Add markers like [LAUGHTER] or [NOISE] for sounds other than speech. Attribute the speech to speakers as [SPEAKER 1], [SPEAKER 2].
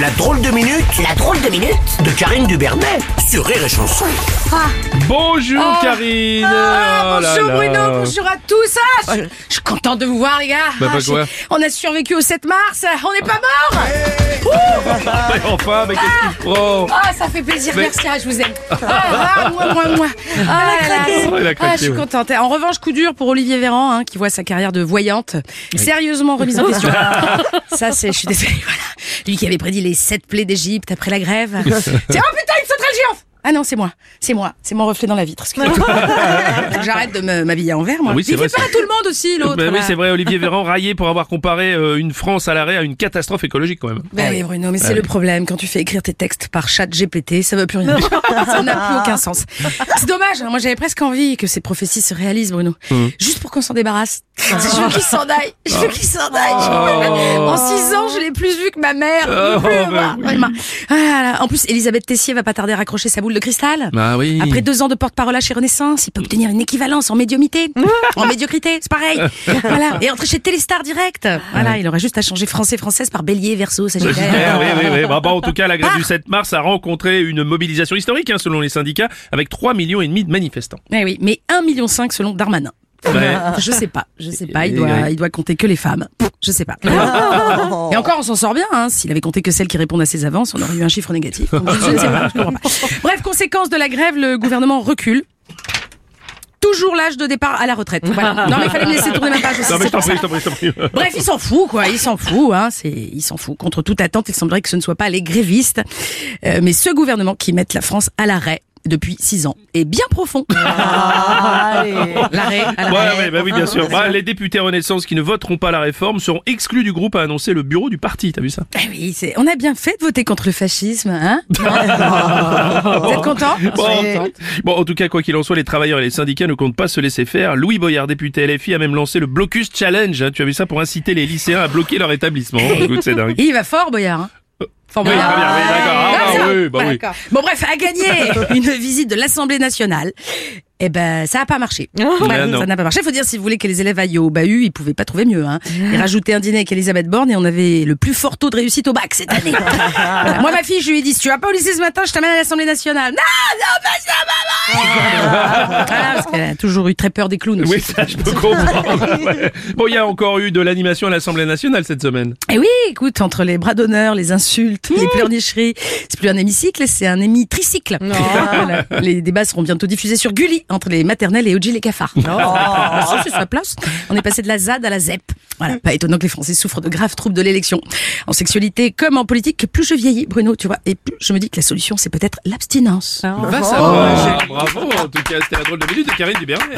[SPEAKER 1] La drôle de minute, la drôle de minute de Karine Dubernet sur Rire et Chanson.
[SPEAKER 2] Bonjour
[SPEAKER 3] Oh.
[SPEAKER 2] Karine
[SPEAKER 3] Ah,
[SPEAKER 2] Oh là
[SPEAKER 3] bonjour
[SPEAKER 2] là.
[SPEAKER 3] Bruno, bonjour à tous. Ah, je, je suis contente de vous voir les gars.
[SPEAKER 2] Bah,
[SPEAKER 3] Ah,
[SPEAKER 2] quoi
[SPEAKER 3] on a survécu au 7 mars, on n'est pas mort.
[SPEAKER 2] Mais [LAUGHS] enfin, mais qu'est-ce qu'il prend
[SPEAKER 3] Ah, ça fait plaisir,
[SPEAKER 2] Mais-
[SPEAKER 3] merci, ah, je vous aime. Ah, ah, moi, moi, moi. [LAUGHS] Ah, là, là,
[SPEAKER 2] Oh,
[SPEAKER 3] ah, je suis
[SPEAKER 2] ouais.
[SPEAKER 3] contente. En revanche, coup dur pour Olivier Véran, hein, qui voit sa carrière de voyante sérieusement remise en question. [LAUGHS] Ça, c'est, je suis désolée, voilà. Lui qui avait prédit les sept plaies d'Égypte après la grève [LAUGHS] oh putain, une sauterelle géante Ah non, c'est moi, c'est moi, c'est mon reflet dans la vitre. [LAUGHS] J'arrête de me- m'habiller en vert, moi.
[SPEAKER 2] Ah oui,
[SPEAKER 3] Il
[SPEAKER 2] vrai,
[SPEAKER 3] fait pas à tout le monde aussi, l'autre.
[SPEAKER 2] Bah oui, c'est vrai, Olivier Véran raillé pour avoir comparé euh, une France à l'arrêt à une catastrophe écologique quand même.
[SPEAKER 3] Ben oui, Bruno, mais c'est le problème. Quand tu fais écrire tes textes par chat GPT, ça veut plus rien dire. [LAUGHS] ça n'a plus aucun sens. C'est dommage. hein. Moi, j'avais presque envie que ces prophéties se réalisent, Bruno.
[SPEAKER 2] Mmh.
[SPEAKER 3] Juste pour qu'on s'en débarrasse. Je veux qu'il s'en aille. Je veux qu'il s'en aille.
[SPEAKER 2] Oh.
[SPEAKER 3] En six ans, je l'ai plus vu que ma mère.
[SPEAKER 2] Oh, bah oui.
[SPEAKER 3] Ah. En plus, Elisabeth Tessier va pas tarder à raccrocher sa boule de cristal.
[SPEAKER 2] Bah oui.
[SPEAKER 3] Après deux ans de porte-parole chez Renaissance, il peut obtenir une équivalence en médiumité. en médiocrité, c'est pareil. [LAUGHS] voilà. Et entrer chez Téléstar direct. Voilà, il aurait juste à changer français française par bélier, verso, sagittaire. [LAUGHS]
[SPEAKER 2] Sagittaire, oui, oui, oui. Bah, bah, en tout cas, la grève du 7 mars a rencontré une mobilisation historique, hein, selon les syndicats, avec 3 millions et demi de manifestants.
[SPEAKER 3] Eh oui, mais 1,5 million selon Darmanin.
[SPEAKER 2] Ouais.
[SPEAKER 3] Je sais pas, je sais pas, il doit, il doit compter que les femmes. Je sais pas. [LAUGHS] Et encore, on s'en sort bien, hein. S'il avait compté que celles qui répondent à ses avances, on aurait eu un chiffre négatif. Donc, je, ne sais pas, je comprends pas. [LAUGHS] Bref, conséquence de la grève, le gouvernement recule. Toujours l'âge de départ à la retraite. Voilà. [LAUGHS] Non, mais il fallait me laisser tourner ma page aussi.
[SPEAKER 2] Non, mais je t'en prie, je t'en prie, je t'en prie.
[SPEAKER 3] Bref, il s'en fout, quoi. Il s'en fout, hein. C'est, il s'en fout. Contre toute attente, il semblerait que ce ne soit pas les grévistes, euh, mais ce gouvernement qui met la France à l'arrêt depuis six ans est bien profond. L'arrêt, à
[SPEAKER 2] Ouais,
[SPEAKER 3] l'arrêt.
[SPEAKER 2] ouais, bah oui, bien sûr. Bah, les députés Renaissance qui ne voteront pas la réforme seront exclus du groupe, a annoncé le bureau du parti. T'as vu ça?
[SPEAKER 3] Eh oui, c'est, on a bien fait de voter contre le fascisme, hein? [LAUGHS] Vous êtes content
[SPEAKER 2] Bon, bon, en tout cas, quoi qu'il en soit, les travailleurs et les syndicats ne comptent pas se laisser faire. Louis Boyard, député LFI, a même lancé le Blocus Challenge. hein. Tu as vu ça pour inciter les lycéens à bloquer leur établissement. Écoute, c'est dingue.
[SPEAKER 3] Il va fort, Boyard. hein
[SPEAKER 2] Oui,
[SPEAKER 3] Boyard.
[SPEAKER 2] très bien, oui, d'accord. Ah,
[SPEAKER 3] Ah,
[SPEAKER 2] bah oui, bah oui.
[SPEAKER 3] Bon, bref, à gagner [LAUGHS] une visite de l'Assemblée nationale. Eh ben, ça n'a pas marché. [LAUGHS] Ça n'a pas marché. Faut dire, si vous voulez que les élèves aillent au bahut, ils pouvaient pas trouver mieux. Hein. Et rajouter un dîner avec Elisabeth Borne et on avait le plus fort taux de réussite au bac cette année. [LAUGHS] Voilà. Moi, ma fille, je lui ai dit, si tu vas pas au lycée ce matin, je t'amène à l'Assemblée nationale. Non, non, pas ça, maman Voilà, parce qu'elle a toujours eu très peur des clowns aussi.
[SPEAKER 2] Oui, ça, je peux comprendre. [LAUGHS] Ouais. Bon, il y a encore eu de l'animation à l'Assemblée nationale cette semaine.
[SPEAKER 3] Et oui, écoute, entre les bras d'honneur, les insultes, les pleurnicheries, c'est plus un hémicycle, c'est un hémitricycle. Voilà. Les débats seront bientôt diffusés sur Gulli, entre les maternelles et Oji les cafards. Ah, [LAUGHS] ça, c'est sa place. On est passé de la ZAD à la ZEP. Voilà, pas étonnant que les Français souffrent de graves troubles de l'élection. En sexualité comme en politique, plus je vieillis, Bruno, tu vois, et plus je me dis que la solution, c'est peut-être l'abstinence.
[SPEAKER 2] Va savoir. Bravo. En tout cas, c'était la drôle de minute de Karine Dubernet.